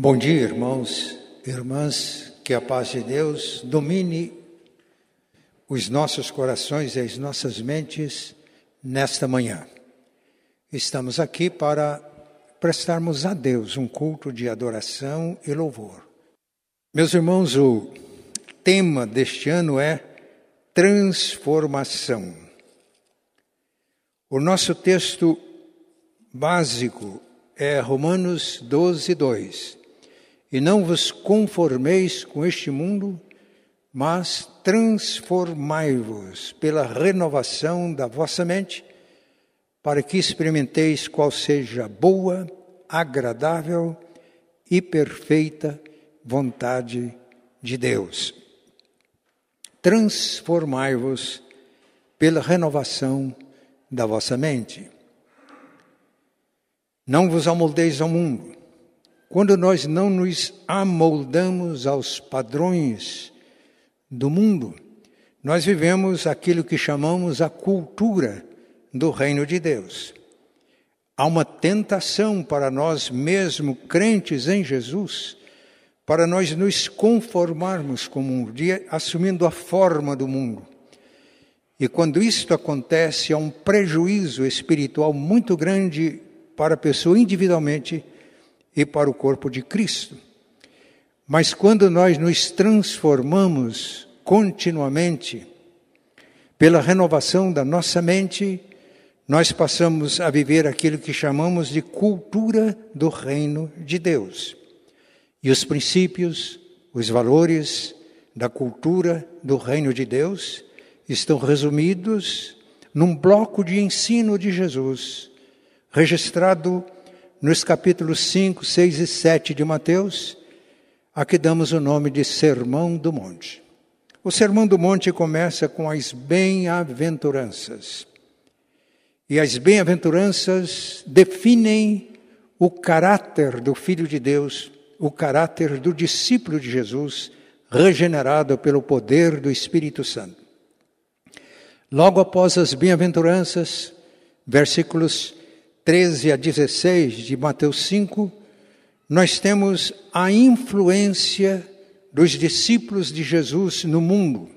Bom dia, irmãos, irmãs, que a paz de Deus domine os nossos corações e as nossas mentes nesta manhã. Estamos aqui para prestarmos a Deus um culto de adoração e louvor. Meus irmãos, o tema deste ano é transformação. O nosso texto básico é Romanos 12, 2 e não vos conformeis com este mundo, mas transformai-vos pela renovação da vossa mente, para que experimenteis qual seja a boa, agradável e perfeita vontade de Deus. Transformai-vos pela renovação da vossa mente. Não vos amoldeis ao mundo, quando nós não nos amoldamos aos padrões do mundo, nós vivemos aquilo que chamamos a cultura do reino de Deus. Há uma tentação para nós, mesmo crentes em Jesus, para nós nos conformarmos com o mundo, assumindo a forma do mundo. E quando isto acontece, há um prejuízo espiritual muito grande para a pessoa individualmente e para o corpo de Cristo. Mas quando nós nos transformamos continuamente pela renovação da nossa mente, nós passamos a viver aquilo que chamamos de cultura do reino de Deus. E os princípios, os valores da cultura do reino de Deus estão resumidos num bloco de ensino de Jesus, registrado nos capítulos 5, 6 e 7 de Mateus, a que damos o nome de Sermão do Monte. O Sermão do Monte começa com as bem-aventuranças. E as bem-aventuranças definem o caráter do Filho de Deus, o caráter do discípulo de Jesus, regenerado pelo poder do Espírito Santo. Logo após as bem-aventuranças, versículos 13 a 16 de Mateus 5, nós temos a influência dos discípulos de Jesus no mundo.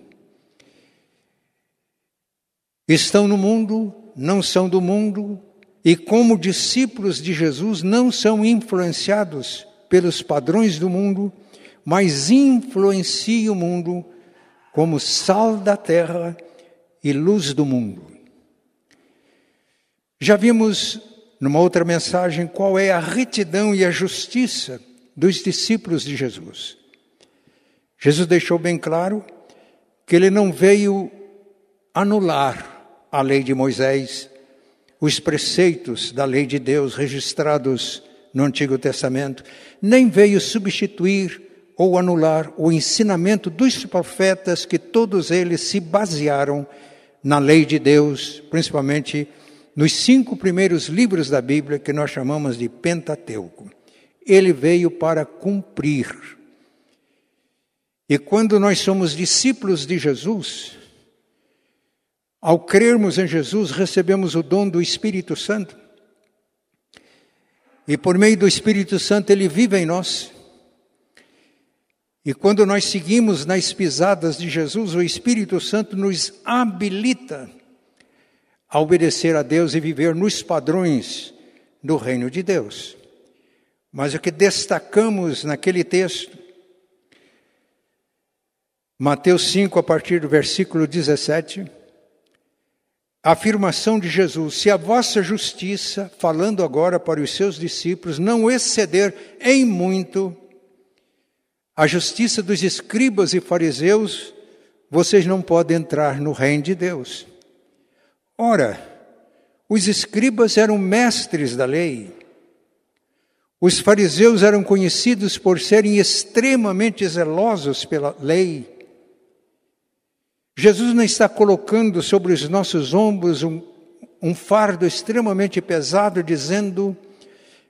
Estão no mundo, não são do mundo, e como discípulos de Jesus não são influenciados pelos padrões do mundo, mas influenciam o mundo como sal da terra e luz do mundo. Já vimos numa outra mensagem, qual é a retidão e a justiça dos discípulos de Jesus. Jesus deixou bem claro que ele não veio anular a lei de Moisés, os preceitos da lei de Deus registrados no Antigo Testamento, nem veio substituir ou anular o ensinamento dos profetas que todos eles se basearam na lei de Deus, principalmente nos cinco primeiros livros da Bíblia, que nós chamamos de Pentateuco. Ele veio para cumprir. E quando nós somos discípulos de Jesus, ao crermos em Jesus, recebemos o dom do Espírito Santo. E por meio do Espírito Santo, ele vive em nós. E quando nós seguimos nas pisadas de Jesus, o Espírito Santo nos habilita a obedecer a Deus e viver nos padrões do reino de Deus. Mas o que destacamos naquele texto, Mateus 5, a partir do versículo 17, a afirmação de Jesus: se a vossa justiça, falando agora para os seus discípulos, não exceder em muito a justiça dos escribas e fariseus, vocês não podem entrar no reino de Deus. Ora, os escribas eram mestres da lei. Os fariseus eram conhecidos por serem extremamente zelosos pela lei. Jesus não está colocando sobre os nossos ombros um, um fardo extremamente pesado, dizendo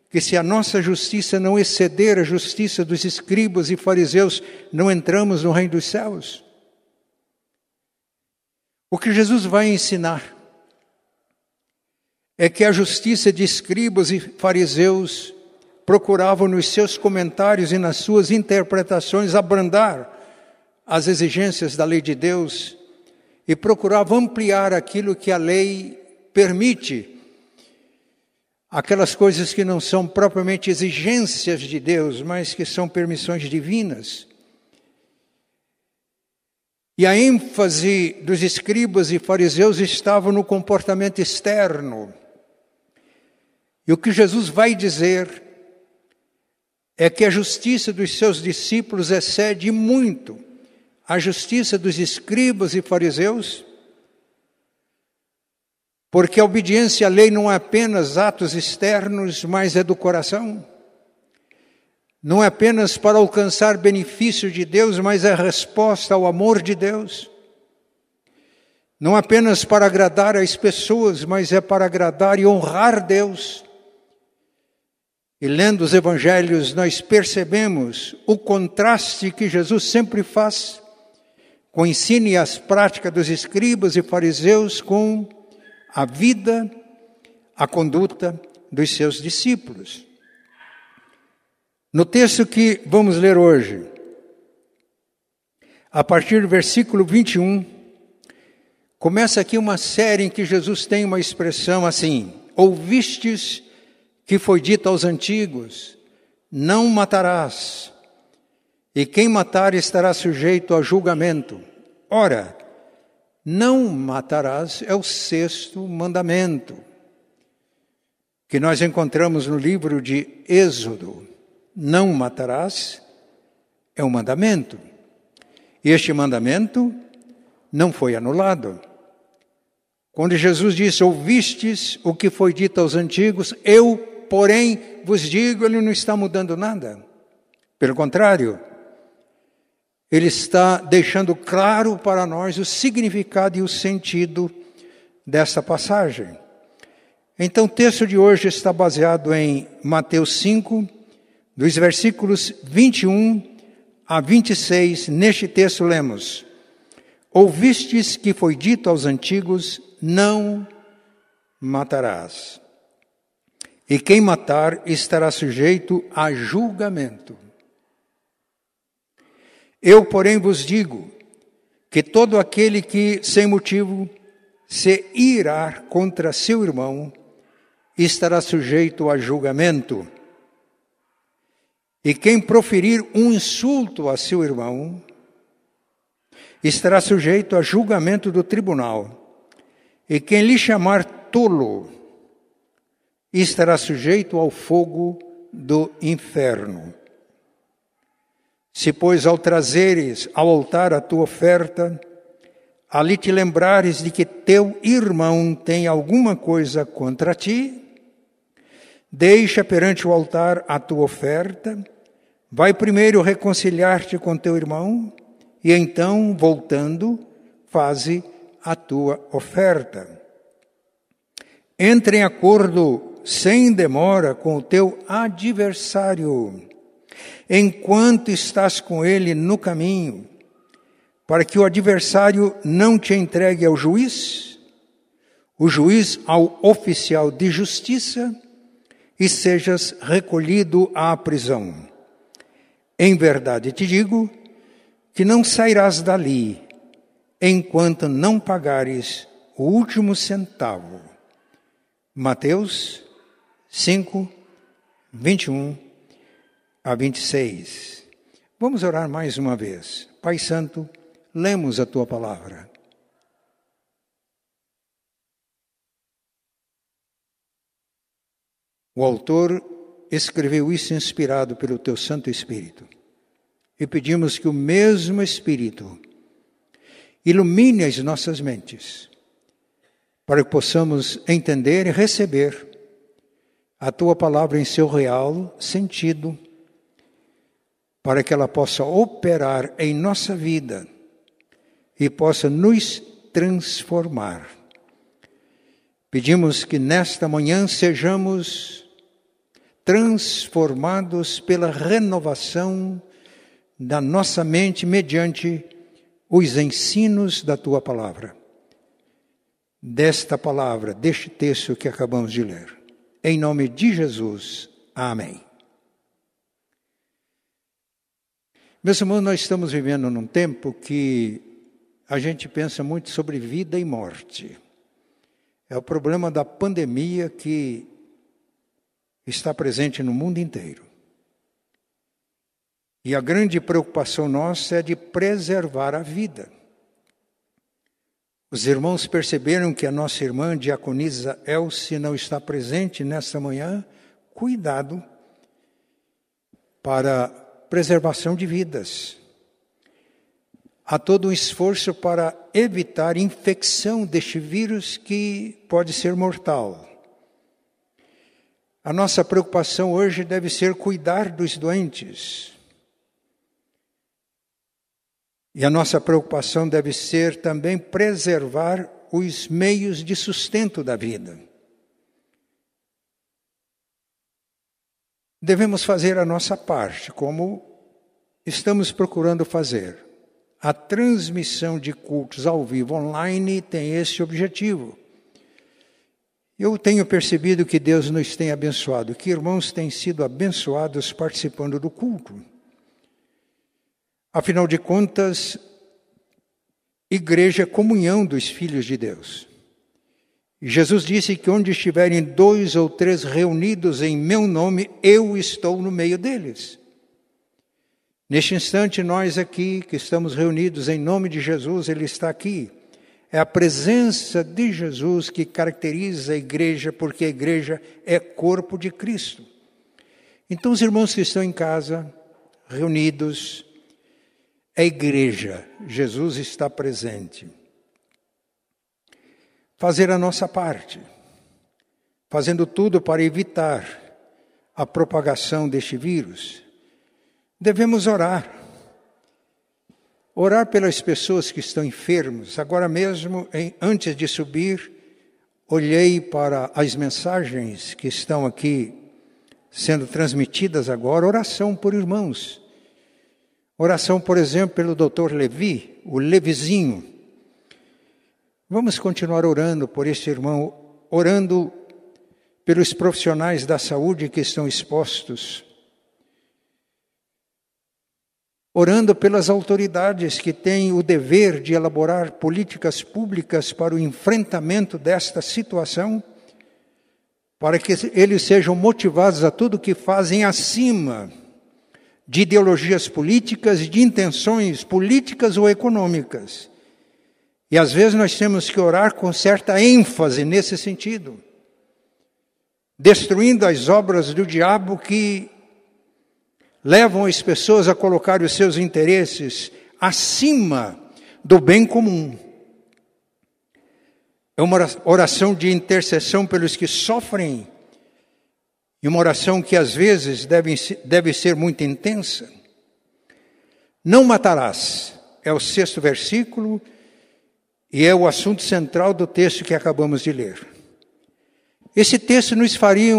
que se a nossa justiça não exceder a justiça dos escribas e fariseus, não entramos no reino dos céus. O que Jesus vai ensinar é que a justiça de escribas e fariseus procuravam nos seus comentários e nas suas interpretações abrandar as exigências da lei de Deus e procuravam ampliar aquilo que a lei permite, aquelas coisas que não são propriamente exigências de Deus, mas que são permissões divinas. E a ênfase dos escribas e fariseus estava no comportamento externo. E o que Jesus vai dizer é que a justiça dos seus discípulos excede muito a justiça dos escribas e fariseus, porque a obediência à lei não é apenas atos externos, mas é do coração. Não é apenas para alcançar benefício de Deus, mas é resposta ao amor de Deus. Não apenas para agradar as pessoas, mas é para agradar e honrar Deus. E lendo os evangelhos, nós percebemos o contraste que Jesus sempre faz com o ensino e as práticas dos escribas e fariseus com a vida, a conduta dos seus discípulos. No texto que vamos ler hoje, a partir do versículo 21, começa aqui uma série em que Jesus tem uma expressão assim: Ouvistes que foi dito aos antigos: Não matarás, e quem matar estará sujeito a julgamento. Ora, não matarás é o sexto mandamento, que nós encontramos no livro de Êxodo não matarás, é um mandamento. Este mandamento não foi anulado. Quando Jesus disse: Ouvistes o que foi dito aos antigos, eu, porém, vos digo, ele não está mudando nada. Pelo contrário, ele está deixando claro para nós o significado e o sentido dessa passagem. Então, o texto de hoje está baseado em Mateus 5, dos versículos 21 a 26, neste texto lemos: Ouvistes que foi dito aos antigos: Não matarás. E quem matar estará sujeito a julgamento. Eu, porém, vos digo que todo aquele que, sem motivo, se irá contra seu irmão, estará sujeito a julgamento. E quem proferir um insulto a seu irmão estará sujeito a julgamento do tribunal. E quem lhe chamar tolo estará sujeito ao fogo do inferno. Se, pois, ao trazeres ao altar a tua oferta, ali te lembrares de que teu irmão tem alguma coisa contra ti, Deixa perante o altar a tua oferta, vai primeiro reconciliar-te com teu irmão, e então, voltando, faze a tua oferta. Entre em acordo sem demora com o teu adversário, enquanto estás com ele no caminho, para que o adversário não te entregue ao juiz, o juiz ao oficial de justiça, e sejas recolhido à prisão. Em verdade te digo que não sairás dali enquanto não pagares o último centavo. Mateus 5, 21 a 26. Vamos orar mais uma vez. Pai Santo, lemos a tua palavra. O autor escreveu isso inspirado pelo teu Santo Espírito. E pedimos que o mesmo Espírito ilumine as nossas mentes, para que possamos entender e receber a tua palavra em seu real sentido, para que ela possa operar em nossa vida e possa nos transformar. Pedimos que nesta manhã sejamos transformados pela renovação da nossa mente mediante os ensinos da tua palavra. Desta palavra, deste texto que acabamos de ler. Em nome de Jesus. Amém. Meus irmãos, nós estamos vivendo num tempo que a gente pensa muito sobre vida e morte. É o problema da pandemia que está presente no mundo inteiro. E a grande preocupação nossa é de preservar a vida. Os irmãos perceberam que a nossa irmã diaconisa Elce não está presente nesta manhã. Cuidado para preservação de vidas. Há todo um esforço para evitar infecção deste vírus que pode ser mortal. A nossa preocupação hoje deve ser cuidar dos doentes. E a nossa preocupação deve ser também preservar os meios de sustento da vida. Devemos fazer a nossa parte, como estamos procurando fazer. A transmissão de cultos ao vivo online tem esse objetivo. Eu tenho percebido que Deus nos tem abençoado, que irmãos têm sido abençoados participando do culto. Afinal de contas, igreja é comunhão dos filhos de Deus. Jesus disse que onde estiverem dois ou três reunidos em meu nome, eu estou no meio deles. Neste instante, nós aqui que estamos reunidos em nome de Jesus, Ele está aqui. É a presença de Jesus que caracteriza a igreja, porque a igreja é corpo de Cristo. Então, os irmãos que estão em casa, reunidos, é igreja, Jesus está presente. Fazer a nossa parte, fazendo tudo para evitar a propagação deste vírus. Devemos orar. Orar pelas pessoas que estão enfermos. Agora mesmo, antes de subir, olhei para as mensagens que estão aqui sendo transmitidas agora, oração por irmãos Oração, por exemplo, pelo doutor Levi, o Levizinho. Vamos continuar orando por este irmão, orando pelos profissionais da saúde que estão expostos, orando pelas autoridades que têm o dever de elaborar políticas públicas para o enfrentamento desta situação, para que eles sejam motivados a tudo que fazem acima de ideologias políticas, de intenções políticas ou econômicas. E às vezes nós temos que orar com certa ênfase nesse sentido, destruindo as obras do diabo que levam as pessoas a colocar os seus interesses acima do bem comum. É uma oração de intercessão pelos que sofrem e uma oração que às vezes deve, deve ser muito intensa. Não matarás, é o sexto versículo e é o assunto central do texto que acabamos de ler. Esse texto nos faria,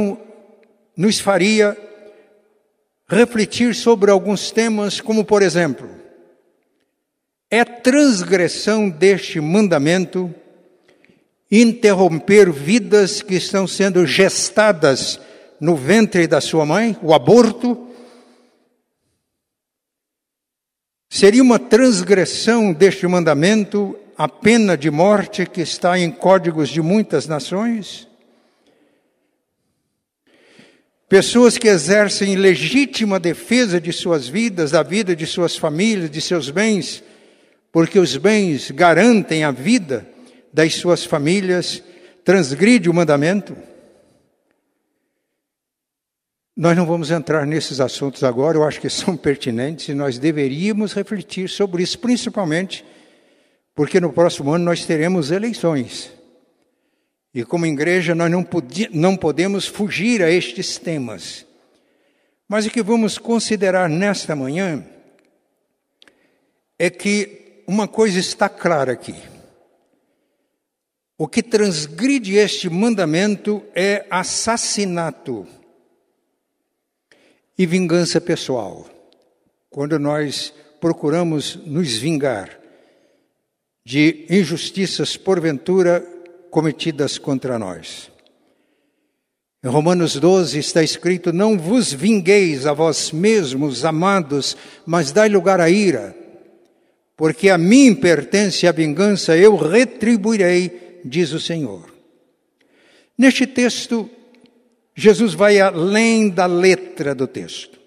nos faria refletir sobre alguns temas, como por exemplo, é transgressão deste mandamento interromper vidas que estão sendo gestadas no ventre da sua mãe, o aborto, seria uma transgressão deste mandamento a pena de morte que está em códigos de muitas nações? Pessoas que exercem legítima defesa de suas vidas, da vida de suas famílias, de seus bens, porque os bens garantem a vida das suas famílias, transgride o mandamento? Nós não vamos entrar nesses assuntos agora, eu acho que são pertinentes e nós deveríamos refletir sobre isso, principalmente porque no próximo ano nós teremos eleições. E como igreja nós não, não podemos fugir a estes temas. Mas o que vamos considerar nesta manhã é que uma coisa está clara aqui. O que transgride este mandamento é assassinato e vingança pessoal. Quando nós procuramos nos vingar de injustiças porventura cometidas contra nós. Em Romanos 12 está escrito: Não vos vingueis a vós mesmos, amados, mas dai lugar à ira, porque a mim pertence a vingança, eu retribuirei, diz o Senhor. Neste texto, Jesus vai além da letra do texto.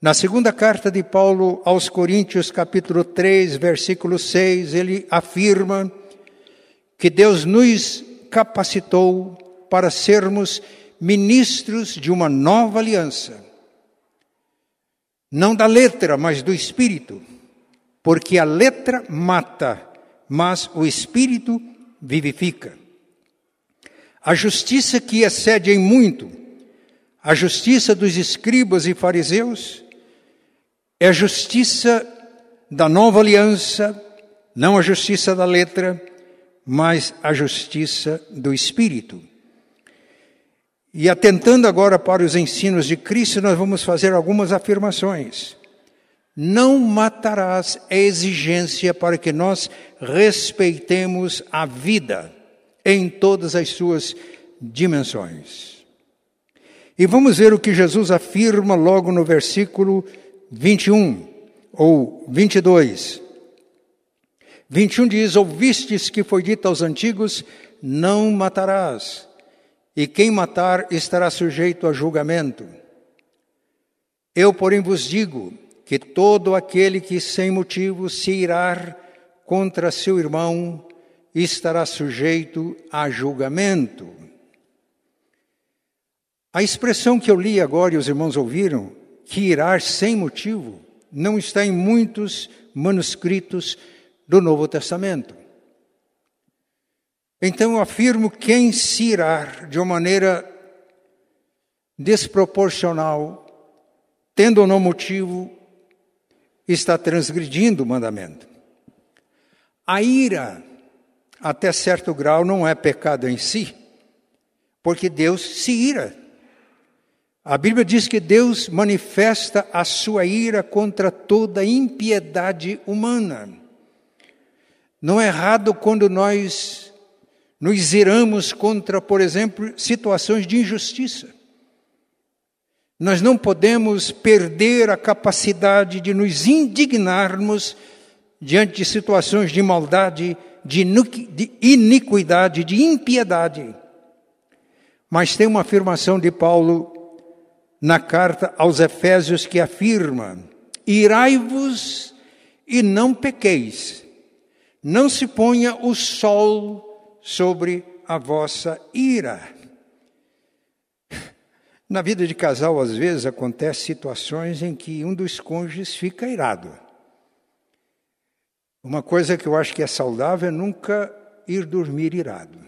Na segunda carta de Paulo aos Coríntios, capítulo 3, versículo 6, ele afirma que Deus nos capacitou para sermos ministros de uma nova aliança. Não da letra, mas do espírito. Porque a letra mata, mas o espírito vivifica. A justiça que excede em muito a justiça dos escribas e fariseus é a justiça da nova aliança, não a justiça da letra, mas a justiça do espírito. E atentando agora para os ensinos de Cristo, nós vamos fazer algumas afirmações. Não matarás é exigência para que nós respeitemos a vida em todas as suas dimensões. E vamos ver o que Jesus afirma logo no versículo 21 ou 22. 21 diz: Ouvistes que foi dito aos antigos: Não matarás e quem matar estará sujeito a julgamento. Eu, porém, vos digo que todo aquele que sem motivo se irar contra seu irmão estará sujeito a julgamento. A expressão que eu li agora e os irmãos ouviram, que irar sem motivo, não está em muitos manuscritos do Novo Testamento. Então eu afirmo quem se irar de uma maneira desproporcional, tendo ou não motivo, está transgredindo o mandamento. A ira, até certo grau, não é pecado em si, porque Deus se ira. A Bíblia diz que Deus manifesta a sua ira contra toda impiedade humana. Não é errado quando nós nos iramos contra, por exemplo, situações de injustiça. Nós não podemos perder a capacidade de nos indignarmos diante de situações de maldade, de iniquidade, de impiedade. Mas tem uma afirmação de Paulo na carta aos Efésios que afirma: Irai-vos e não pequeis, não se ponha o sol sobre a vossa ira. Na vida de casal, às vezes, acontecem situações em que um dos cônjuges fica irado. Uma coisa que eu acho que é saudável é nunca ir dormir irado.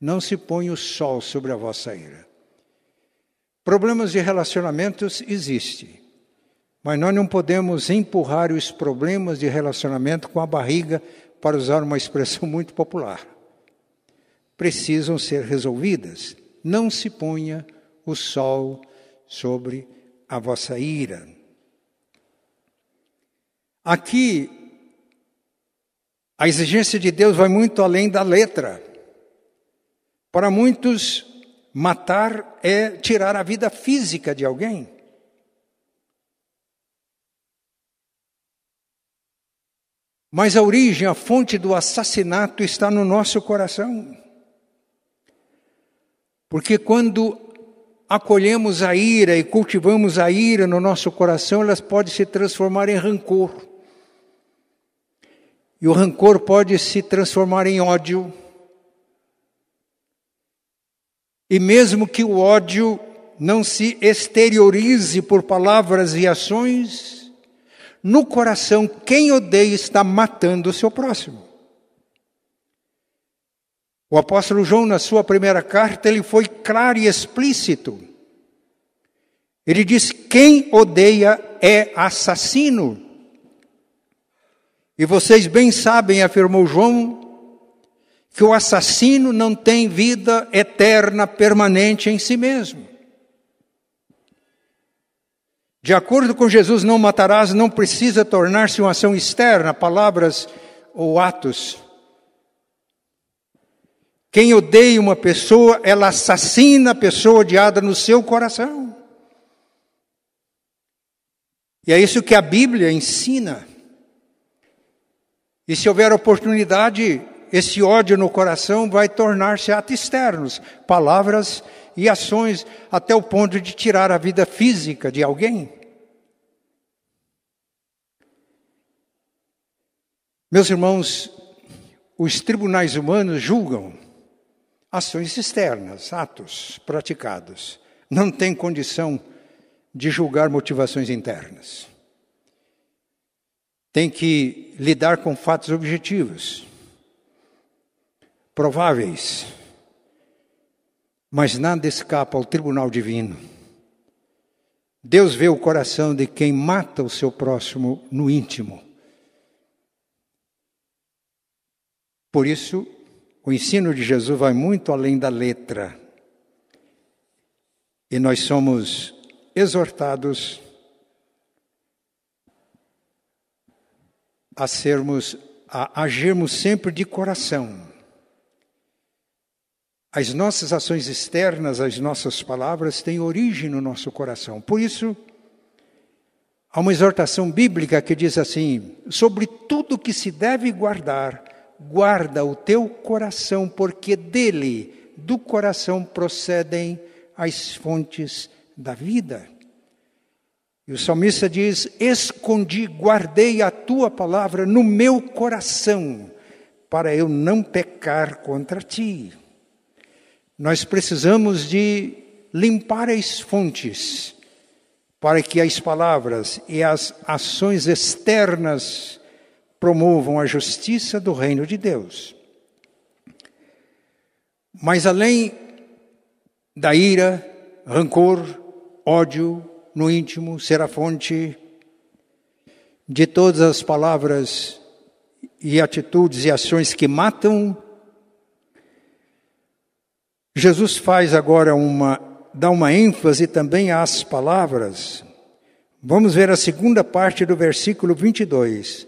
Não se põe o sol sobre a vossa ira. Problemas de relacionamentos existem, mas nós não podemos empurrar os problemas de relacionamento com a barriga, para usar uma expressão muito popular precisam ser resolvidas. Não se ponha o sol sobre a vossa ira. Aqui, a exigência de Deus vai muito além da letra. Para muitos, matar é tirar a vida física de alguém. Mas a origem, a fonte do assassinato está no nosso coração. Porque quando acolhemos a ira e cultivamos a ira no nosso coração, elas podem se transformar em rancor. E o rancor pode se transformar em ódio. E mesmo que o ódio não se exteriorize por palavras e ações, no coração, quem odeia está matando o seu próximo. O apóstolo João, na sua primeira carta, ele foi claro e explícito. Ele diz: quem odeia é assassino. E vocês bem sabem, afirmou João, que o assassino não tem vida eterna, permanente em si mesmo. De acordo com Jesus, não matarás não precisa tornar-se uma ação externa, palavras ou atos Quem odeia uma pessoa, ela assassina a pessoa odiada no seu coração. E é isso que a Bíblia ensina. E se houver oportunidade, esse ódio no coração vai tornar-se atos externos, palavras e ações, até o ponto de tirar a vida física de alguém. Meus irmãos, os tribunais humanos julgam ações externas, atos praticados. Não tem condição de julgar motivações internas. Tem que lidar com fatos objetivos, prováveis, mas nada escapa ao tribunal divino. Deus vê o coração de quem mata o seu próximo no íntimo. Por isso, o ensino de Jesus vai muito além da letra. E nós somos exortados a sermos, a agirmos sempre de coração. As nossas ações externas, as nossas palavras têm origem no nosso coração. Por isso, há uma exortação bíblica que diz assim: sobre tudo que se deve guardar, guarda o teu coração, porque dele, do coração, procedem as fontes da vida. E o salmista diz: Escondi, guardei a tua palavra no meu coração, para eu não pecar contra ti. Nós precisamos de limpar as fontes, para que as palavras e as ações externas promovam a justiça do reino de Deus. Mas além da ira, rancor, ódio no íntimo, ser a fonte de todas as palavras e atitudes e ações que matam, Jesus faz agora uma, dá uma ênfase também às palavras. Vamos ver a segunda parte do versículo 22.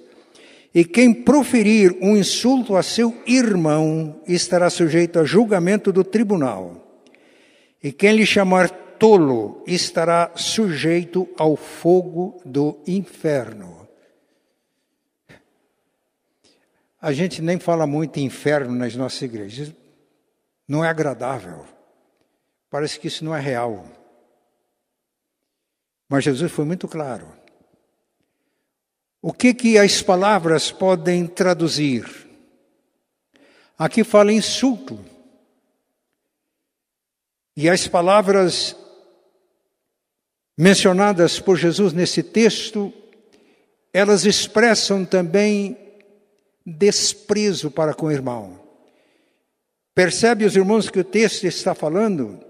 E quem proferir um insulto a seu irmão estará sujeito a julgamento do tribunal. E quem lhe chamar tolo estará sujeito ao fogo do inferno. A gente nem fala muito em inferno nas nossas igrejas. Não é agradável. Parece que isso não é real. Mas Jesus foi muito claro. O que que as palavras podem traduzir? Aqui fala insulto. E as palavras mencionadas por Jesus nesse texto, elas expressam também desprezo para com o irmão. Percebe os irmãos que o texto está falando?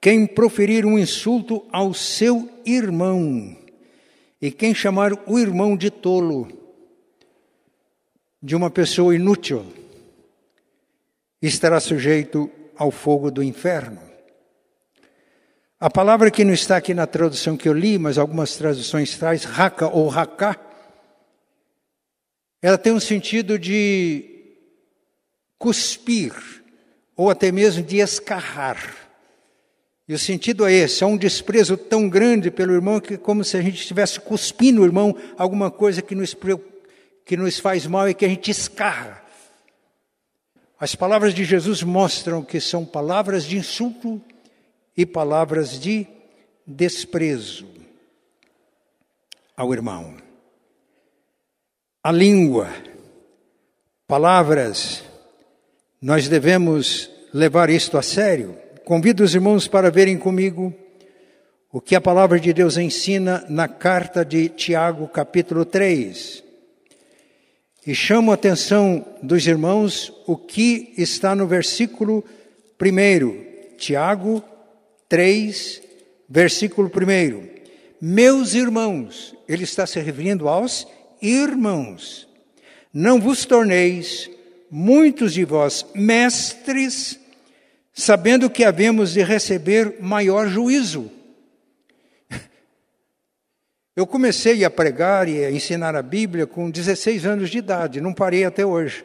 Quem proferir um insulto ao seu irmão e quem chamar o irmão de tolo, de uma pessoa inútil, estará sujeito ao fogo do inferno. A palavra que não está aqui na tradução que eu li, mas algumas traduções traz, raca ou raká, ela tem um sentido de cuspir, ou até mesmo de escarrar. E o sentido é esse: é um desprezo tão grande pelo irmão que, como se a gente estivesse cuspindo o irmão alguma coisa que nos, que nos faz mal e que a gente escarra. As palavras de Jesus mostram que são palavras de insulto e palavras de desprezo ao irmão. A língua, palavras, nós devemos levar isto a sério. Convido os irmãos para verem comigo o que a palavra de Deus ensina na carta de Tiago, capítulo 3. E chamo a atenção dos irmãos o que está no versículo 1, Tiago 3, versículo 1. Meus irmãos, ele está se referindo aos irmãos, não vos torneis muitos de vós mestres sabendo que havemos de receber maior juízo. Eu comecei a pregar e a ensinar a Bíblia com 16 anos de idade, não parei até hoje.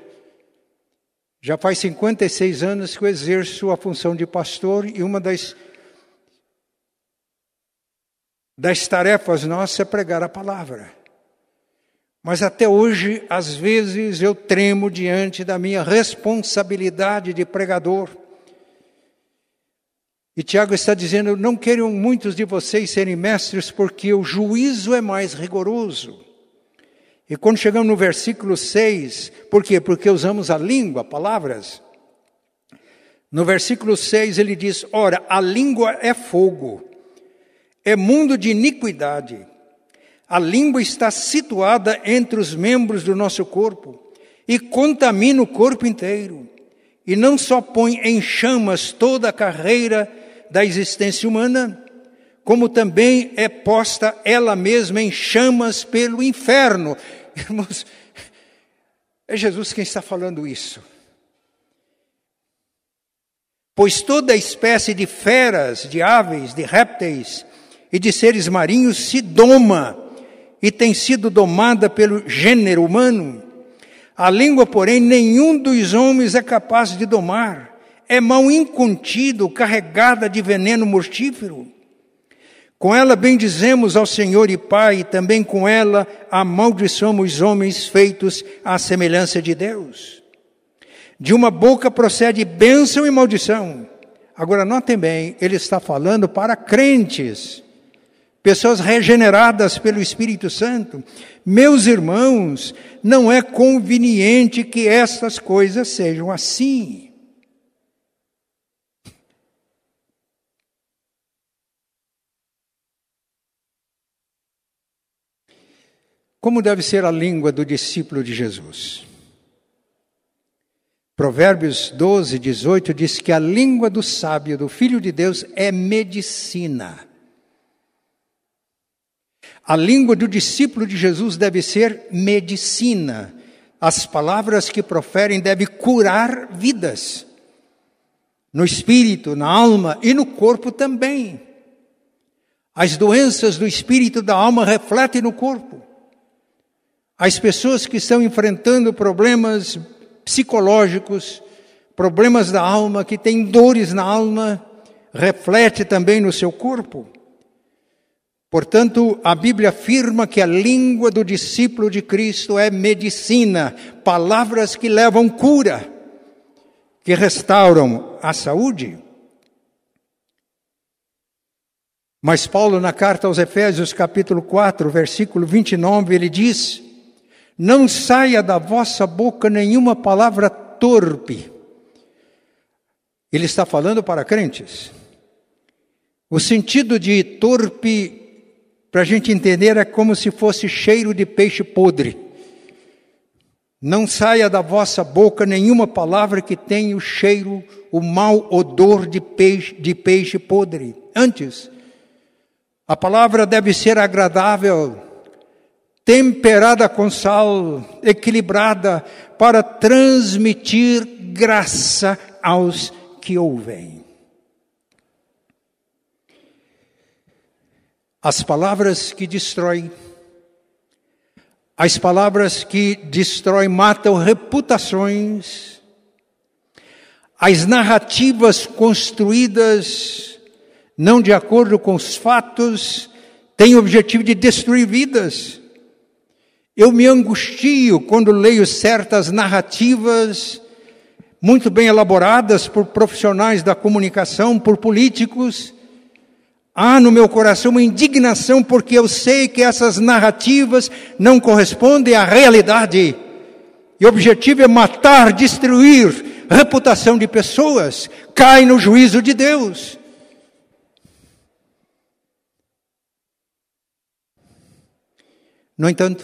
Já faz 56 anos que eu exerço a função de pastor e uma das, das tarefas nossas é pregar a palavra. Mas até hoje, às vezes, eu tremo diante da minha responsabilidade de pregador. E Tiago está dizendo: não queiram muitos de vocês serem mestres, porque o juízo é mais rigoroso. E quando chegamos no versículo 6, por quê? Porque usamos a língua, palavras. No versículo 6 ele diz: Ora, a língua é fogo, é mundo de iniquidade. A língua está situada entre os membros do nosso corpo e contamina o corpo inteiro. E não só põe em chamas toda a carreira da existência humana, como também é posta ela mesma em chamas pelo inferno. Irmãos, é Jesus quem está falando isso. Pois toda espécie de feras, de aves, de répteis e de seres marinhos se doma e tem sido domada pelo gênero humano. A língua, porém, nenhum dos homens é capaz de domar. É mal incontido, carregada de veneno mortífero. Com ela bendizemos ao Senhor e Pai, e também com ela amaldiçoamos os homens feitos à semelhança de Deus. De uma boca procede bênção e maldição. Agora, notem bem, ele está falando para crentes, pessoas regeneradas pelo Espírito Santo. Meus irmãos, não é conveniente que estas coisas sejam assim. Como deve ser a língua do discípulo de Jesus? Provérbios 12, 18 diz que a língua do sábio, do filho de Deus, é medicina. A língua do discípulo de Jesus deve ser medicina. As palavras que proferem devem curar vidas, no espírito, na alma e no corpo também. As doenças do espírito e da alma refletem no corpo. As pessoas que estão enfrentando problemas psicológicos, problemas da alma, que têm dores na alma, reflete também no seu corpo. Portanto, a Bíblia afirma que a língua do discípulo de Cristo é medicina, palavras que levam cura, que restauram a saúde. Mas Paulo, na carta aos Efésios, capítulo 4, versículo 29, ele diz: não saia da vossa boca nenhuma palavra torpe. Ele está falando para crentes. O sentido de torpe, para a gente entender, é como se fosse cheiro de peixe podre. Não saia da vossa boca nenhuma palavra que tenha o cheiro, o mau odor de peixe, de peixe podre. Antes, a palavra deve ser agradável, temperada com sal, equilibrada, para transmitir graça aos que ouvem. As palavras que destroem, as palavras que destroem, matam reputações, as narrativas construídas não de acordo com os fatos, têm o objetivo de destruir vidas. Eu me angustio quando leio certas narrativas muito bem elaboradas por profissionais da comunicação, por políticos. Há no meu coração uma indignação porque eu sei que essas narrativas não correspondem à realidade. E o objetivo é matar, destruir reputação de pessoas, cai no juízo de Deus. No entanto,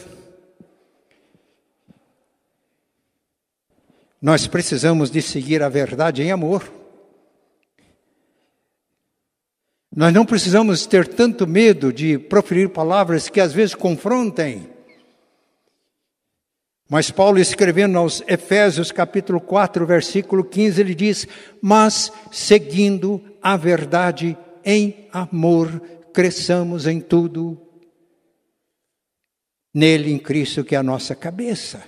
Nós precisamos de seguir a verdade em amor. Nós não precisamos ter tanto medo de proferir palavras que às vezes confrontem. Mas Paulo escrevendo aos Efésios capítulo 4, versículo 15, ele diz: "Mas seguindo a verdade em amor, cresçamos em tudo nele em Cristo que é a nossa cabeça."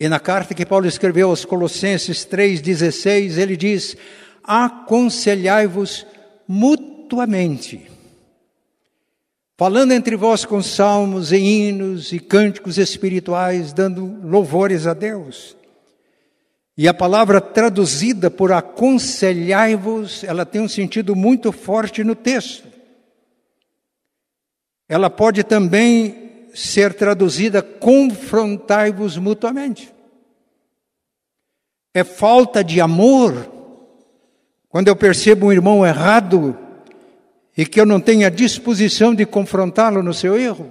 E na carta que Paulo escreveu aos Colossenses 3,16, ele diz: Aconselhai-vos mutuamente, falando entre vós com salmos e hinos e cânticos espirituais, dando louvores a Deus. E a palavra traduzida por aconselhai-vos, ela tem um sentido muito forte no texto. Ela pode também ser traduzida confrontai-vos mutuamente. É falta de amor quando eu percebo um irmão errado e que eu não tenho a disposição de confrontá-lo no seu erro.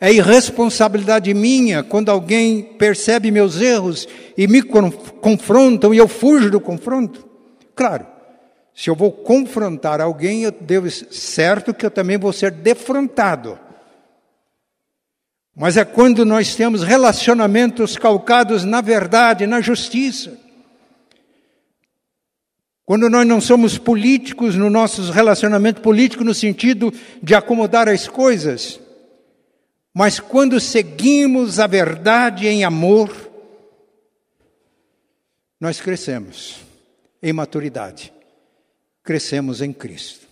É irresponsabilidade minha quando alguém percebe meus erros e me confrontam e eu fujo do confronto. Claro, se eu vou confrontar alguém, eu devo certo que eu também vou ser defrontado. Mas é quando nós temos relacionamentos calcados na verdade, na justiça. Quando nós não somos políticos no nosso relacionamento político no sentido de acomodar as coisas, mas quando seguimos a verdade em amor, nós crescemos em maturidade, crescemos em Cristo.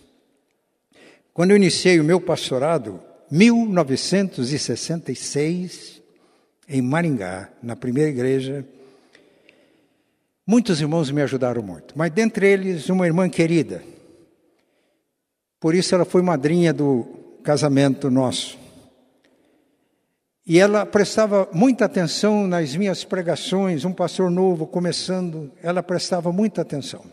Quando eu iniciei o meu pastorado, 1966, em Maringá, na primeira igreja, muitos irmãos me ajudaram muito, mas dentre eles uma irmã querida. Por isso ela foi madrinha do casamento nosso. E ela prestava muita atenção nas minhas pregações, um pastor novo começando, ela prestava muita atenção.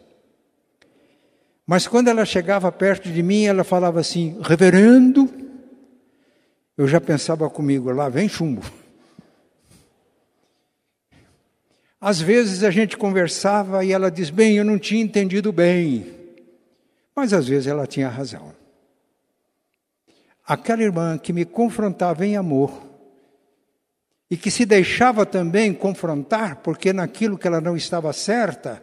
Mas quando ela chegava perto de mim, ela falava assim: Reverendo, eu já pensava comigo, lá vem chumbo. Às vezes a gente conversava e ela diz: Bem, eu não tinha entendido bem. Mas às vezes ela tinha razão. Aquela irmã que me confrontava em amor, e que se deixava também confrontar, porque naquilo que ela não estava certa,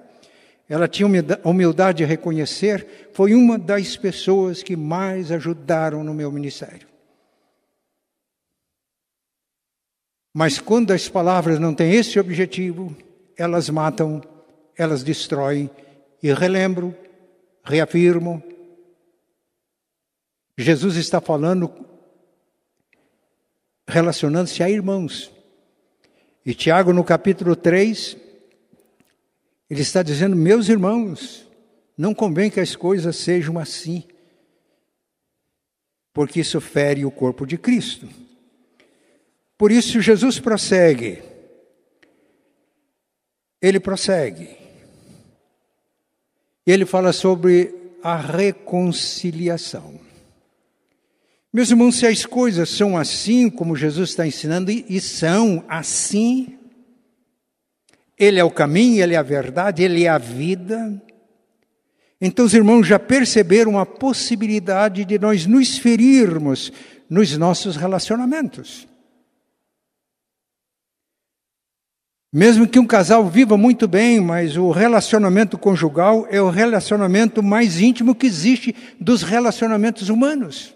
ela tinha humildade de reconhecer, foi uma das pessoas que mais ajudaram no meu ministério. Mas quando as palavras não têm esse objetivo, elas matam, elas destroem, e relembro, reafirmo, Jesus está falando relacionando-se a irmãos. E Tiago, no capítulo 3, ele está dizendo: Meus irmãos, não convém que as coisas sejam assim, porque isso fere o corpo de Cristo. Por isso, Jesus prossegue. Ele prossegue. Ele fala sobre a reconciliação. Meus irmãos, se as coisas são assim como Jesus está ensinando, e são assim, Ele é o caminho, Ele é a verdade, Ele é a vida. Então, os irmãos já perceberam a possibilidade de nós nos ferirmos nos nossos relacionamentos. Mesmo que um casal viva muito bem, mas o relacionamento conjugal é o relacionamento mais íntimo que existe dos relacionamentos humanos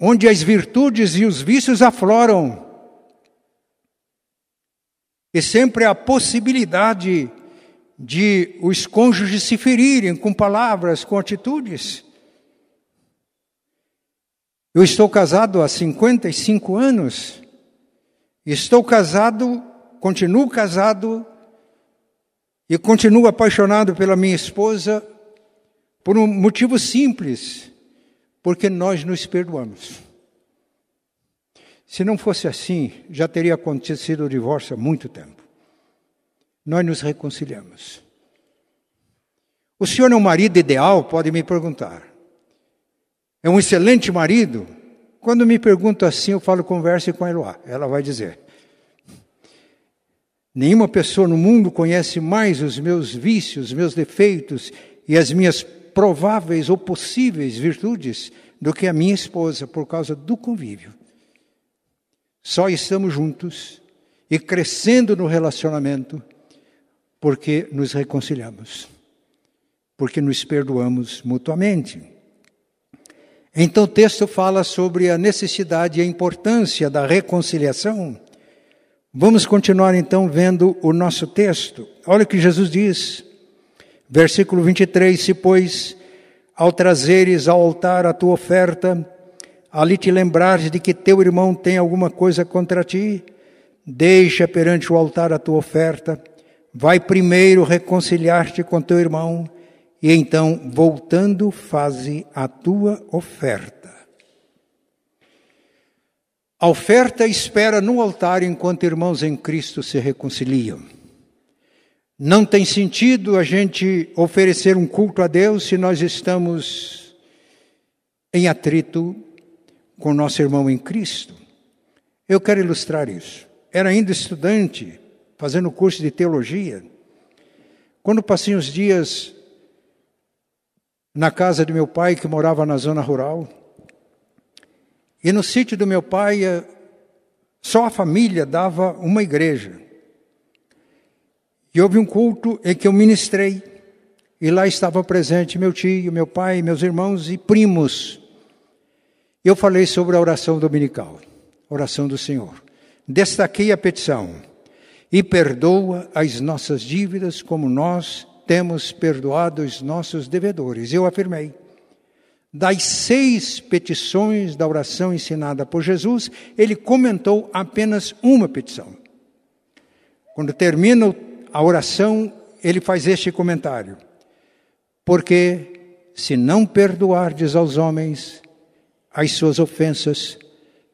onde as virtudes e os vícios afloram. E sempre há possibilidade de os cônjuges se ferirem com palavras, com atitudes. Eu estou casado há 55 anos. Estou casado, continuo casado e continuo apaixonado pela minha esposa por um motivo simples porque nós nos perdoamos. Se não fosse assim, já teria acontecido o divórcio há muito tempo. Nós nos reconciliamos. O senhor é um marido ideal? Pode me perguntar. É um excelente marido? Quando me pergunto assim, eu falo, converse com a Eloá. Ela vai dizer. Nenhuma pessoa no mundo conhece mais os meus vícios, os meus defeitos e as minhas prováveis ou possíveis virtudes do que a minha esposa por causa do convívio. Só estamos juntos e crescendo no relacionamento porque nos reconciliamos, porque nos perdoamos mutuamente. Então o texto fala sobre a necessidade e a importância da reconciliação, Vamos continuar então vendo o nosso texto. Olha o que Jesus diz, versículo 23: Se, pois, ao trazeres ao altar a tua oferta, ali te lembrares de que teu irmão tem alguma coisa contra ti, deixa perante o altar a tua oferta, vai primeiro reconciliar-te com teu irmão, e então, voltando, faze a tua oferta. A oferta espera no altar enquanto irmãos em Cristo se reconciliam. Não tem sentido a gente oferecer um culto a Deus se nós estamos em atrito com nosso irmão em Cristo. Eu quero ilustrar isso. Era ainda estudante, fazendo curso de teologia, quando passei uns dias na casa de meu pai, que morava na zona rural, e no sítio do meu pai, eh, só a família dava uma igreja. E houve um culto em que eu ministrei. E lá estava presente meu tio, meu pai, meus irmãos e primos. Eu falei sobre a oração dominical, oração do Senhor. Destaquei a petição: e perdoa as nossas dívidas como nós temos perdoado os nossos devedores. Eu afirmei das seis petições da oração ensinada por Jesus, ele comentou apenas uma petição. Quando termina a oração, ele faz este comentário: Porque se não perdoardes aos homens as suas ofensas,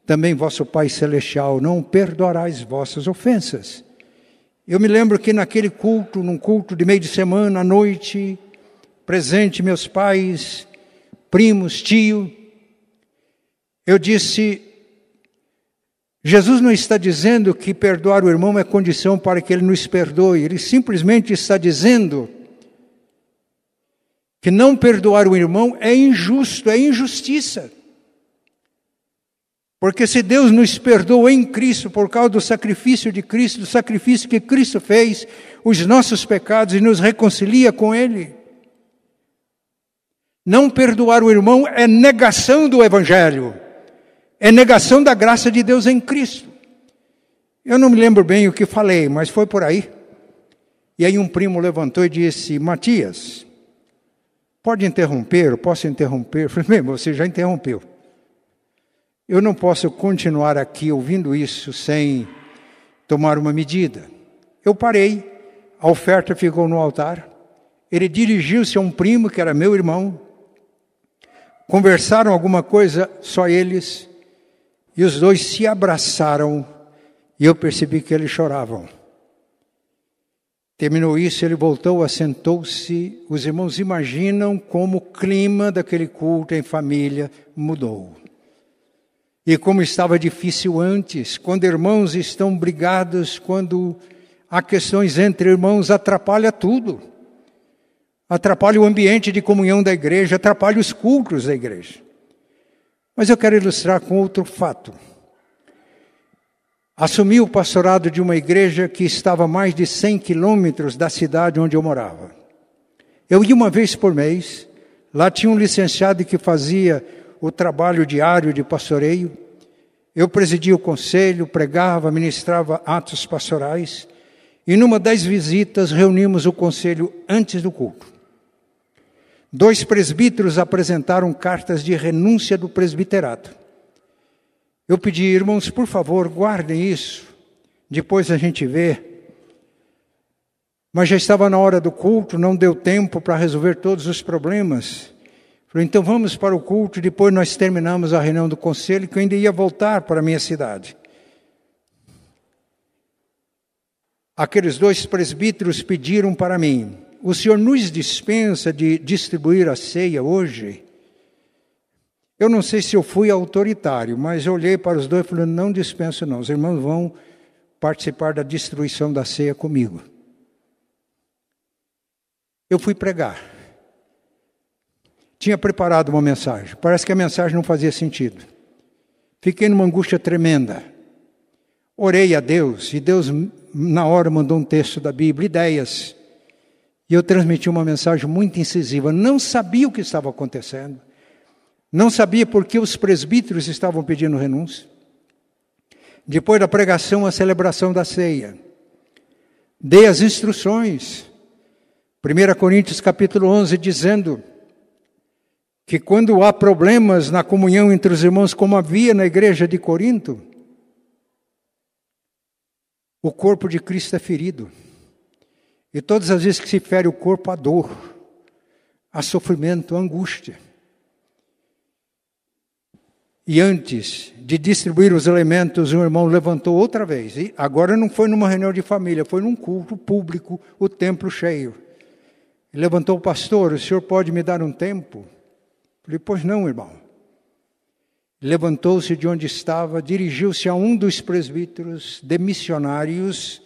também vosso Pai Celestial não perdoará as vossas ofensas. Eu me lembro que naquele culto, num culto de meio de semana, à noite, presente meus pais, primos, tio. Eu disse: Jesus não está dizendo que perdoar o irmão é condição para que ele nos perdoe, ele simplesmente está dizendo que não perdoar o irmão é injusto, é injustiça. Porque se Deus nos perdoou em Cristo por causa do sacrifício de Cristo, do sacrifício que Cristo fez, os nossos pecados e nos reconcilia com Ele, não perdoar o irmão é negação do Evangelho, é negação da graça de Deus em Cristo. Eu não me lembro bem o que falei, mas foi por aí. E aí um primo levantou e disse: Matias, pode interromper? Eu posso interromper? Eu falei: Bem, você já interrompeu. Eu não posso continuar aqui ouvindo isso sem tomar uma medida. Eu parei, a oferta ficou no altar. Ele dirigiu-se a um primo que era meu irmão, conversaram alguma coisa, só eles, e os dois se abraçaram, e eu percebi que eles choravam. Terminou isso, ele voltou, assentou-se. Os irmãos imaginam como o clima daquele culto em família mudou. E como estava difícil antes, quando irmãos estão brigados, quando há questões entre irmãos, atrapalha tudo atrapalha o ambiente de comunhão da igreja, atrapalha os cultos da igreja. Mas eu quero ilustrar com outro fato. Assumi o pastorado de uma igreja que estava a mais de 100 quilômetros da cidade onde eu morava. Eu ia uma vez por mês, lá tinha um licenciado que fazia o trabalho diário de pastoreio. Eu presidia o conselho, pregava, ministrava atos pastorais. E numa das visitas reunimos o conselho antes do culto. Dois presbíteros apresentaram cartas de renúncia do presbiterato. Eu pedi, irmãos, por favor, guardem isso, depois a gente vê. Mas já estava na hora do culto, não deu tempo para resolver todos os problemas. Então vamos para o culto, depois nós terminamos a reunião do conselho, que eu ainda ia voltar para a minha cidade. Aqueles dois presbíteros pediram para mim, o Senhor nos dispensa de distribuir a ceia hoje? Eu não sei se eu fui autoritário, mas eu olhei para os dois e falei: não dispenso, não. Os irmãos vão participar da distribuição da ceia comigo. Eu fui pregar. Tinha preparado uma mensagem. Parece que a mensagem não fazia sentido. Fiquei numa angústia tremenda. Orei a Deus e Deus, na hora, mandou um texto da Bíblia, ideias. E eu transmiti uma mensagem muito incisiva. Não sabia o que estava acontecendo. Não sabia por que os presbíteros estavam pedindo renúncia. Depois da pregação, a celebração da ceia. Dei as instruções. 1 Coríntios capítulo 11 dizendo que quando há problemas na comunhão entre os irmãos, como havia na igreja de Corinto, o corpo de Cristo é ferido. E todas as vezes que se fere o corpo, há dor, há sofrimento, há angústia. E antes de distribuir os elementos, o irmão levantou outra vez. E agora não foi numa reunião de família, foi num culto público, o templo cheio. Levantou o pastor: O senhor pode me dar um tempo? Falei: Pois não, irmão. Levantou-se de onde estava, dirigiu-se a um dos presbíteros de missionários,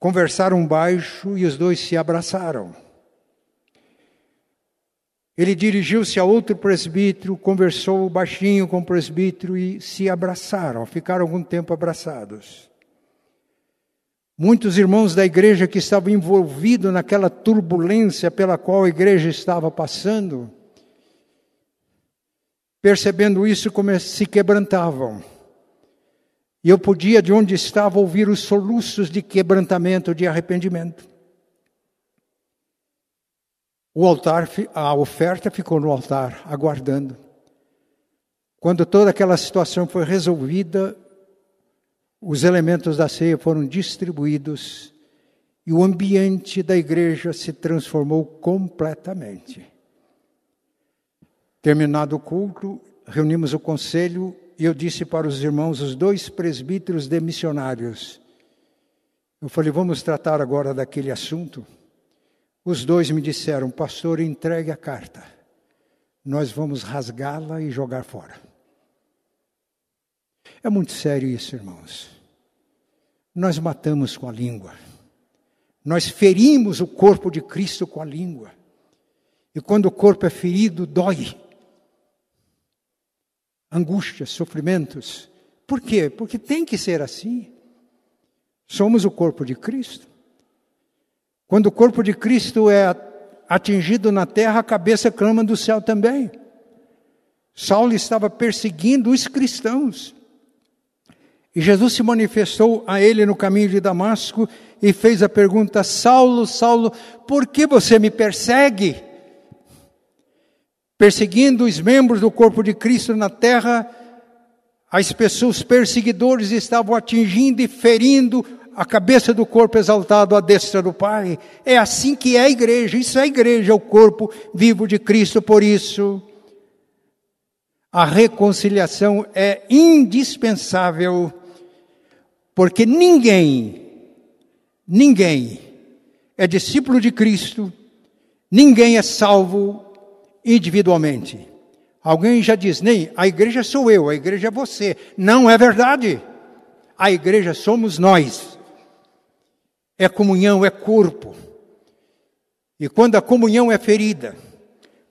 conversaram baixo e os dois se abraçaram. Ele dirigiu-se a outro presbítero, conversou baixinho com o presbítero e se abraçaram, ficaram algum tempo abraçados. Muitos irmãos da igreja que estavam envolvidos naquela turbulência pela qual a igreja estava passando, percebendo isso, se quebrantavam. E eu podia, de onde estava, ouvir os soluços de quebrantamento, de arrependimento. O altar, a oferta ficou no altar, aguardando. Quando toda aquela situação foi resolvida, os elementos da ceia foram distribuídos e o ambiente da igreja se transformou completamente. Terminado o culto, reunimos o conselho e eu disse para os irmãos, os dois presbíteros de missionários, eu falei, vamos tratar agora daquele assunto. Os dois me disseram, pastor, entregue a carta. Nós vamos rasgá-la e jogar fora. É muito sério isso, irmãos. Nós matamos com a língua. Nós ferimos o corpo de Cristo com a língua. E quando o corpo é ferido, dói angústias, sofrimentos. Por quê? Porque tem que ser assim. Somos o corpo de Cristo. Quando o corpo de Cristo é atingido na terra, a cabeça clama do céu também. Saulo estava perseguindo os cristãos. E Jesus se manifestou a ele no caminho de Damasco e fez a pergunta: Saulo, Saulo, por que você me persegue? Perseguindo os membros do corpo de Cristo na terra, as pessoas perseguidores estavam atingindo e ferindo a cabeça do corpo exaltado à destra do Pai. É assim que é a igreja, isso é a igreja, é o corpo vivo de Cristo, por isso a reconciliação é indispensável, porque ninguém, ninguém é discípulo de Cristo, ninguém é salvo individualmente. Alguém já diz, nem a igreja sou eu, a igreja é você. Não é verdade. A igreja somos nós. É comunhão, é corpo. E quando a comunhão é ferida,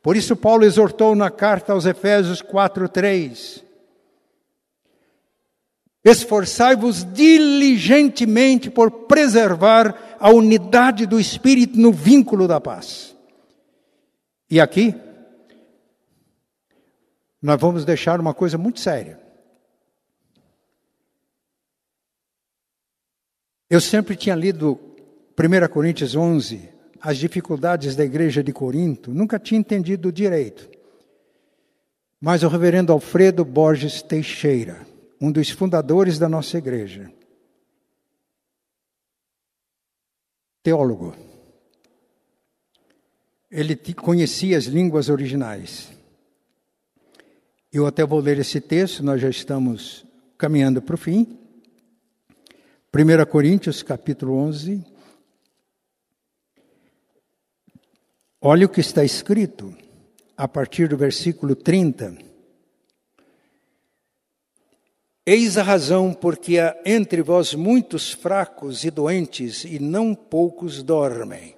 por isso Paulo exortou na carta aos Efésios 4:3, Esforçai-vos diligentemente por preservar a unidade do espírito no vínculo da paz. E aqui nós vamos deixar uma coisa muito séria. Eu sempre tinha lido 1 Coríntios 11, as dificuldades da igreja de Corinto, nunca tinha entendido direito. Mas o reverendo Alfredo Borges Teixeira, um dos fundadores da nossa igreja, teólogo, ele conhecia as línguas originais. Eu até vou ler esse texto, nós já estamos caminhando para o fim. 1 Coríntios, capítulo 11. Olha o que está escrito a partir do versículo 30. Eis a razão porque há entre vós muitos fracos e doentes, e não poucos dormem.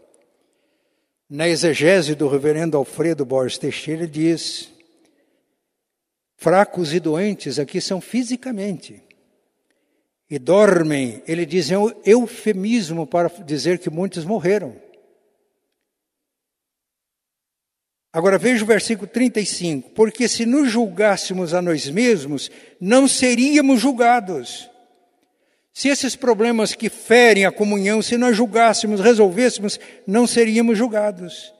Na exegese do reverendo Alfredo Borges Teixeira diz Fracos e doentes aqui são fisicamente. E dormem, ele diz, é um eufemismo para dizer que muitos morreram. Agora veja o versículo 35. Porque se nos julgássemos a nós mesmos, não seríamos julgados. Se esses problemas que ferem a comunhão, se nós julgássemos, resolvêssemos, não seríamos julgados.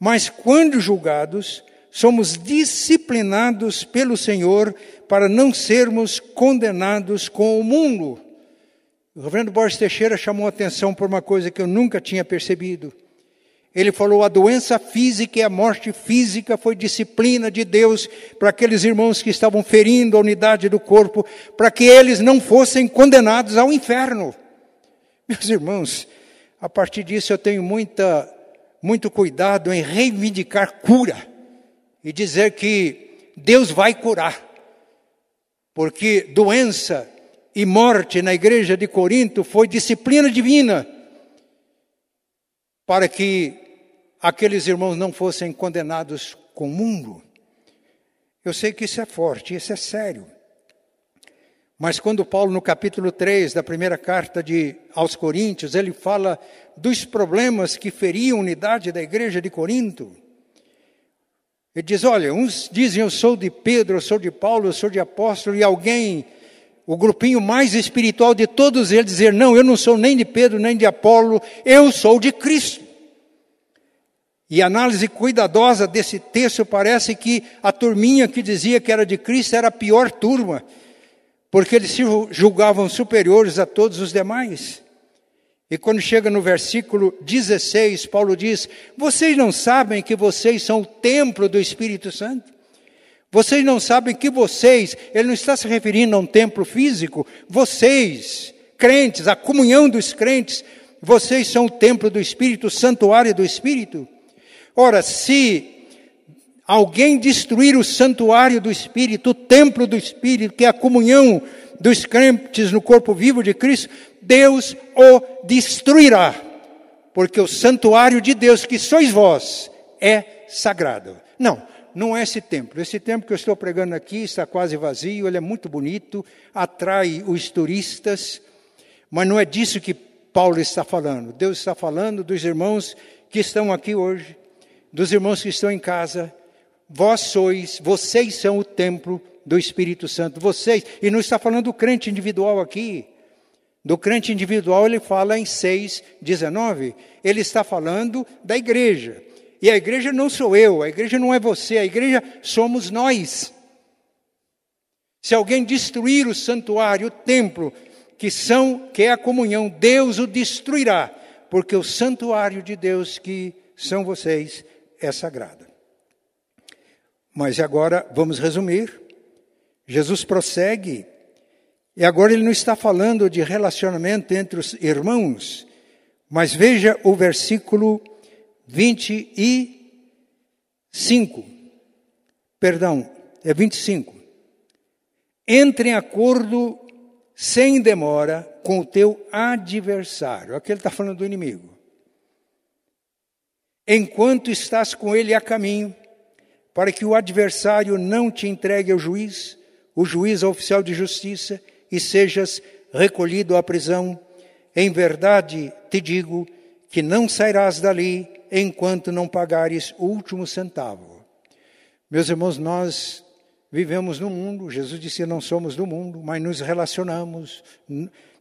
Mas quando julgados, somos disciplinados pelo Senhor para não sermos condenados com o mundo. O reverendo Borges Teixeira chamou atenção por uma coisa que eu nunca tinha percebido. Ele falou: a doença física e a morte física foi disciplina de Deus para aqueles irmãos que estavam ferindo a unidade do corpo, para que eles não fossem condenados ao inferno. Meus irmãos, a partir disso eu tenho muita, muito cuidado em reivindicar cura e dizer que Deus vai curar, porque doença e morte na igreja de Corinto foi disciplina divina para que aqueles irmãos não fossem condenados com o mundo. Eu sei que isso é forte, isso é sério. Mas quando Paulo, no capítulo 3 da primeira carta de, aos Coríntios, ele fala dos problemas que feriam a unidade da igreja de Corinto, ele diz: Olha, uns dizem eu sou de Pedro, eu sou de Paulo, eu sou de apóstolo, e alguém, o grupinho mais espiritual de todos eles, dizer: Não, eu não sou nem de Pedro, nem de Apolo, eu sou de Cristo. E a análise cuidadosa desse texto parece que a turminha que dizia que era de Cristo era a pior turma, porque eles se julgavam superiores a todos os demais. E quando chega no versículo 16, Paulo diz: Vocês não sabem que vocês são o templo do Espírito Santo? Vocês não sabem que vocês, ele não está se referindo a um templo físico, vocês, crentes, a comunhão dos crentes, vocês são o templo do Espírito, o santuário do Espírito. Ora, se alguém destruir o santuário do Espírito, o templo do Espírito, que é a comunhão dos crentes no corpo vivo de Cristo, Deus o destruirá, porque o santuário de Deus, que sois vós, é sagrado. Não, não é esse templo. Esse templo que eu estou pregando aqui está quase vazio, ele é muito bonito, atrai os turistas, mas não é disso que Paulo está falando. Deus está falando dos irmãos que estão aqui hoje, dos irmãos que estão em casa, vós sois, vocês são o templo do Espírito Santo, vocês, e não está falando do crente individual aqui. Do crente individual ele fala em 6, 19. Ele está falando da igreja. E a igreja não sou eu, a igreja não é você, a igreja somos nós. Se alguém destruir o santuário, o templo, que são, que é a comunhão, Deus o destruirá, porque o santuário de Deus que são vocês é sagrada. Mas agora vamos resumir. Jesus prossegue, e agora ele não está falando de relacionamento entre os irmãos, mas veja o versículo 25. Perdão, é 25. Entre em acordo sem demora com o teu adversário. Aqui ele está falando do inimigo enquanto estás com ele a caminho, para que o adversário não te entregue ao juiz, o juiz oficial de justiça, e sejas recolhido à prisão. Em verdade te digo que não sairás dali enquanto não pagares o último centavo. Meus irmãos, nós vivemos no mundo, Jesus disse não somos do mundo, mas nos relacionamos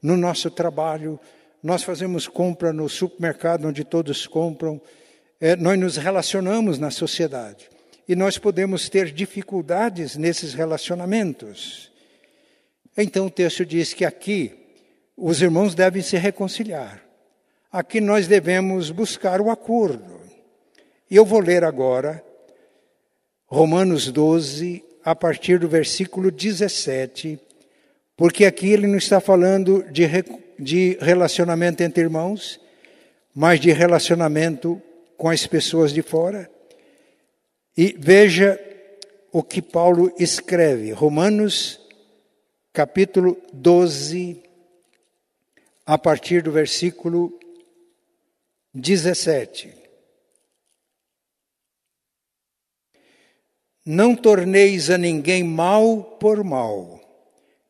no nosso trabalho, nós fazemos compra no supermercado onde todos compram, é, nós nos relacionamos na sociedade e nós podemos ter dificuldades nesses relacionamentos. Então o texto diz que aqui os irmãos devem se reconciliar. Aqui nós devemos buscar o acordo. E eu vou ler agora Romanos 12, a partir do versículo 17, porque aqui ele não está falando de, de relacionamento entre irmãos, mas de relacionamento com as pessoas de fora. E veja o que Paulo escreve, Romanos capítulo 12, a partir do versículo 17. Não torneis a ninguém mal por mal,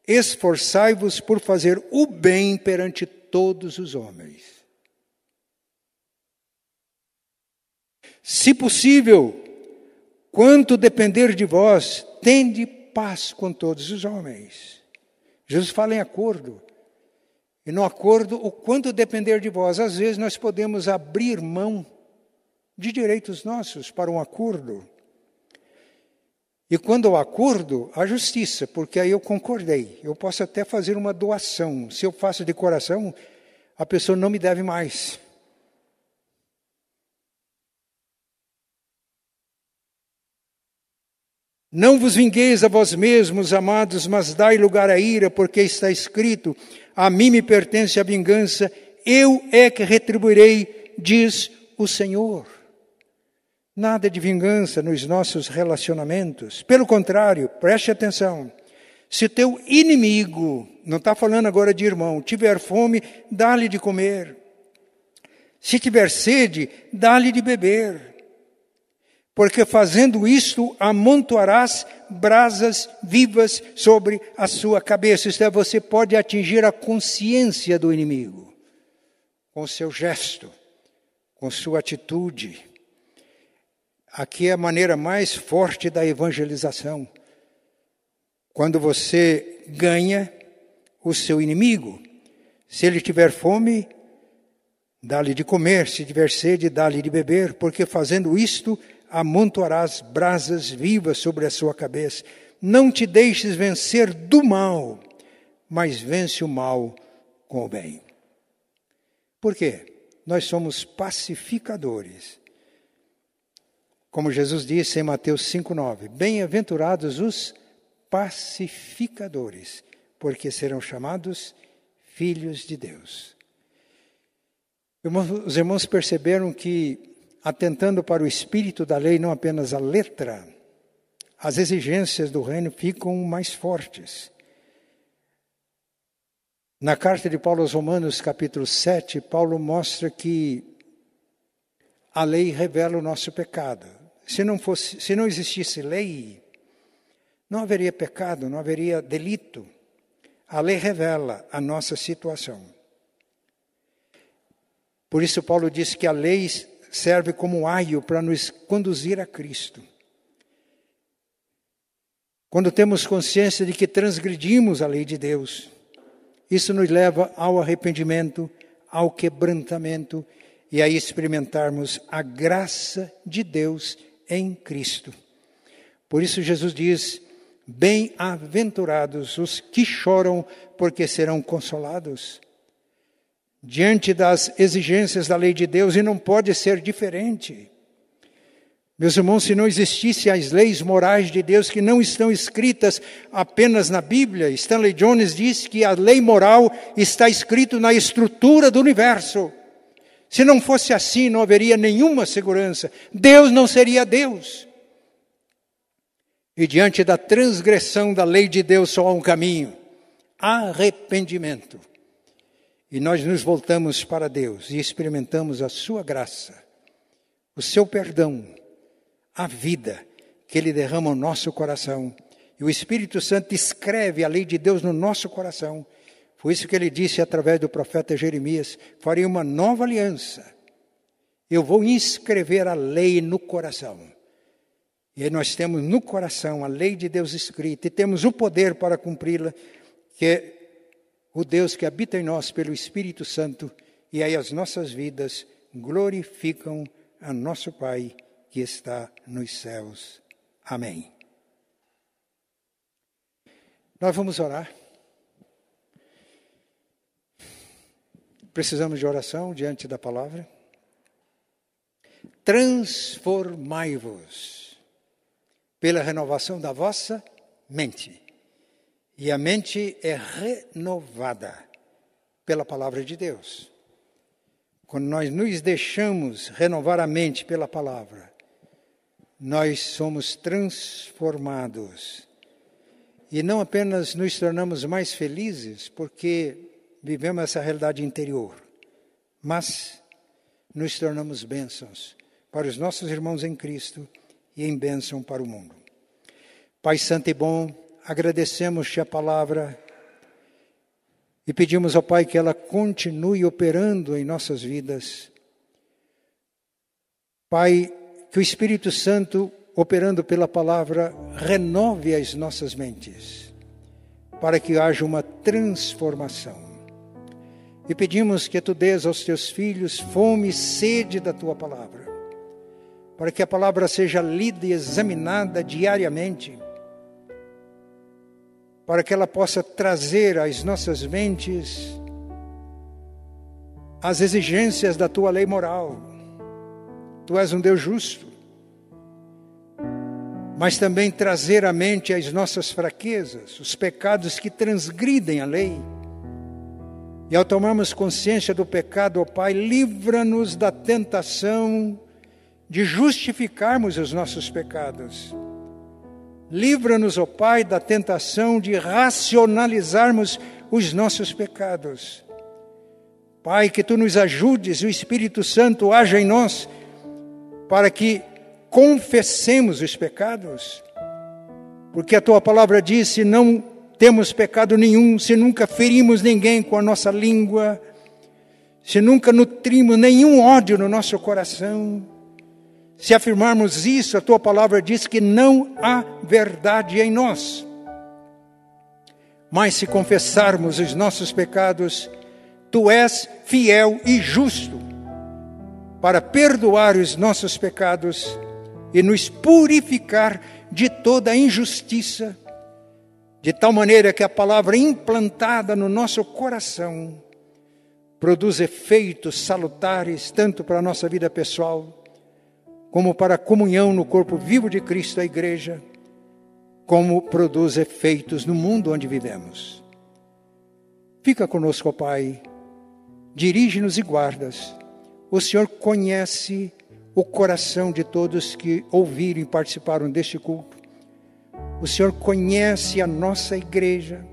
esforçai-vos por fazer o bem perante todos os homens. Se possível, quanto depender de vós, tende paz com todos os homens. Jesus fala em acordo. E no acordo, o quanto depender de vós. Às vezes nós podemos abrir mão de direitos nossos para um acordo. E quando eu acordo, a justiça, porque aí eu concordei. Eu posso até fazer uma doação. Se eu faço de coração, a pessoa não me deve mais. Não vos vingueis a vós mesmos, amados, mas dai lugar à ira, porque está escrito: A mim me pertence a vingança, eu é que retribuirei, diz o Senhor. Nada de vingança nos nossos relacionamentos. Pelo contrário, preste atenção. Se teu inimigo, não está falando agora de irmão, tiver fome, dá-lhe de comer. Se tiver sede, dá-lhe de beber porque fazendo isto amontoarás brasas vivas sobre a sua cabeça. Isto é, você pode atingir a consciência do inimigo com seu gesto, com sua atitude. Aqui é a maneira mais forte da evangelização. Quando você ganha o seu inimigo, se ele tiver fome, dá-lhe de comer, se tiver sede, dá-lhe de beber, porque fazendo isto, amontoarás brasas vivas sobre a sua cabeça. Não te deixes vencer do mal, mas vence o mal com o bem. Por quê? Nós somos pacificadores. Como Jesus disse em Mateus 5,9: Bem-aventurados os pacificadores, porque serão chamados filhos de Deus. Os irmãos perceberam que atentando para o espírito da lei, não apenas a letra, as exigências do reino ficam mais fortes. Na carta de Paulo aos Romanos, capítulo 7, Paulo mostra que a lei revela o nosso pecado. Se não, fosse, se não existisse lei, não haveria pecado, não haveria delito. A lei revela a nossa situação. Por isso, Paulo disse que a lei serve como aio para nos conduzir a Cristo. Quando temos consciência de que transgredimos a lei de Deus, isso nos leva ao arrependimento, ao quebrantamento e a experimentarmos a graça de Deus em Cristo. Por isso Jesus diz: Bem-aventurados os que choram, porque serão consolados diante das exigências da lei de Deus e não pode ser diferente. Meus irmãos, se não existissem as leis morais de Deus que não estão escritas apenas na Bíblia, Stanley Jones diz que a lei moral está escrita na estrutura do universo. Se não fosse assim, não haveria nenhuma segurança. Deus não seria Deus. E diante da transgressão da lei de Deus só há um caminho: arrependimento. E nós nos voltamos para Deus e experimentamos a Sua graça, o Seu perdão, a vida que Ele derrama no nosso coração. E o Espírito Santo escreve a lei de Deus no nosso coração. Foi isso que ele disse através do profeta Jeremias: farei uma nova aliança. Eu vou inscrever a lei no coração. E aí nós temos no coração a lei de Deus escrita e temos o poder para cumpri-la, que o Deus que habita em nós pelo Espírito Santo, e aí as nossas vidas glorificam a nosso Pai que está nos céus. Amém. Nós vamos orar. Precisamos de oração diante da palavra. Transformai-vos pela renovação da vossa mente e a mente é renovada pela palavra de Deus. Quando nós nos deixamos renovar a mente pela palavra, nós somos transformados. E não apenas nos tornamos mais felizes porque vivemos essa realidade interior, mas nos tornamos bênçãos para os nossos irmãos em Cristo e em bênção para o mundo. Pai Santo e bom, agradecemos-te a palavra e pedimos ao Pai que ela continue operando em nossas vidas. Pai, que o Espírito Santo, operando pela palavra, renove as nossas mentes, para que haja uma transformação. E pedimos que tu dês aos teus filhos fome e sede da tua palavra, para que a palavra seja lida e examinada diariamente, para que ela possa trazer às nossas mentes as exigências da tua lei moral. Tu és um Deus justo, mas também trazer à mente as nossas fraquezas, os pecados que transgridem a lei. E ao tomarmos consciência do pecado, ó Pai, livra-nos da tentação de justificarmos os nossos pecados. Livra-nos, ó Pai, da tentação de racionalizarmos os nossos pecados. Pai, que tu nos ajudes, o Espírito Santo haja em nós, para que confessemos os pecados, porque a tua palavra diz: se não temos pecado nenhum, se nunca ferimos ninguém com a nossa língua, se nunca nutrimos nenhum ódio no nosso coração, se afirmarmos isso, a tua palavra diz que não há verdade em nós. Mas se confessarmos os nossos pecados, tu és fiel e justo para perdoar os nossos pecados e nos purificar de toda injustiça, de tal maneira que a palavra implantada no nosso coração produz efeitos salutares tanto para a nossa vida pessoal, como para a comunhão no corpo vivo de Cristo, a igreja, como produz efeitos no mundo onde vivemos. Fica conosco, Pai, dirige-nos e guardas. O Senhor conhece o coração de todos que ouviram e participaram deste culto. O Senhor conhece a nossa igreja.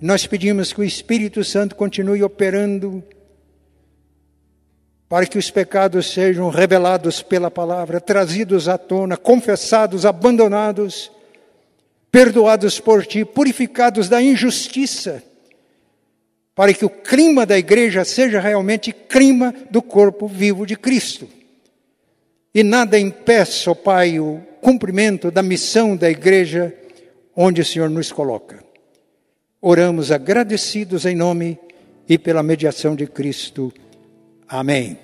Nós pedimos que o Espírito Santo continue operando para que os pecados sejam revelados pela palavra, trazidos à tona, confessados, abandonados, perdoados por ti, purificados da injustiça, para que o clima da igreja seja realmente clima do corpo vivo de Cristo e nada impeça, ó Pai, o cumprimento da missão da igreja onde o Senhor nos coloca. Oramos agradecidos em nome e pela mediação de Cristo. Amém.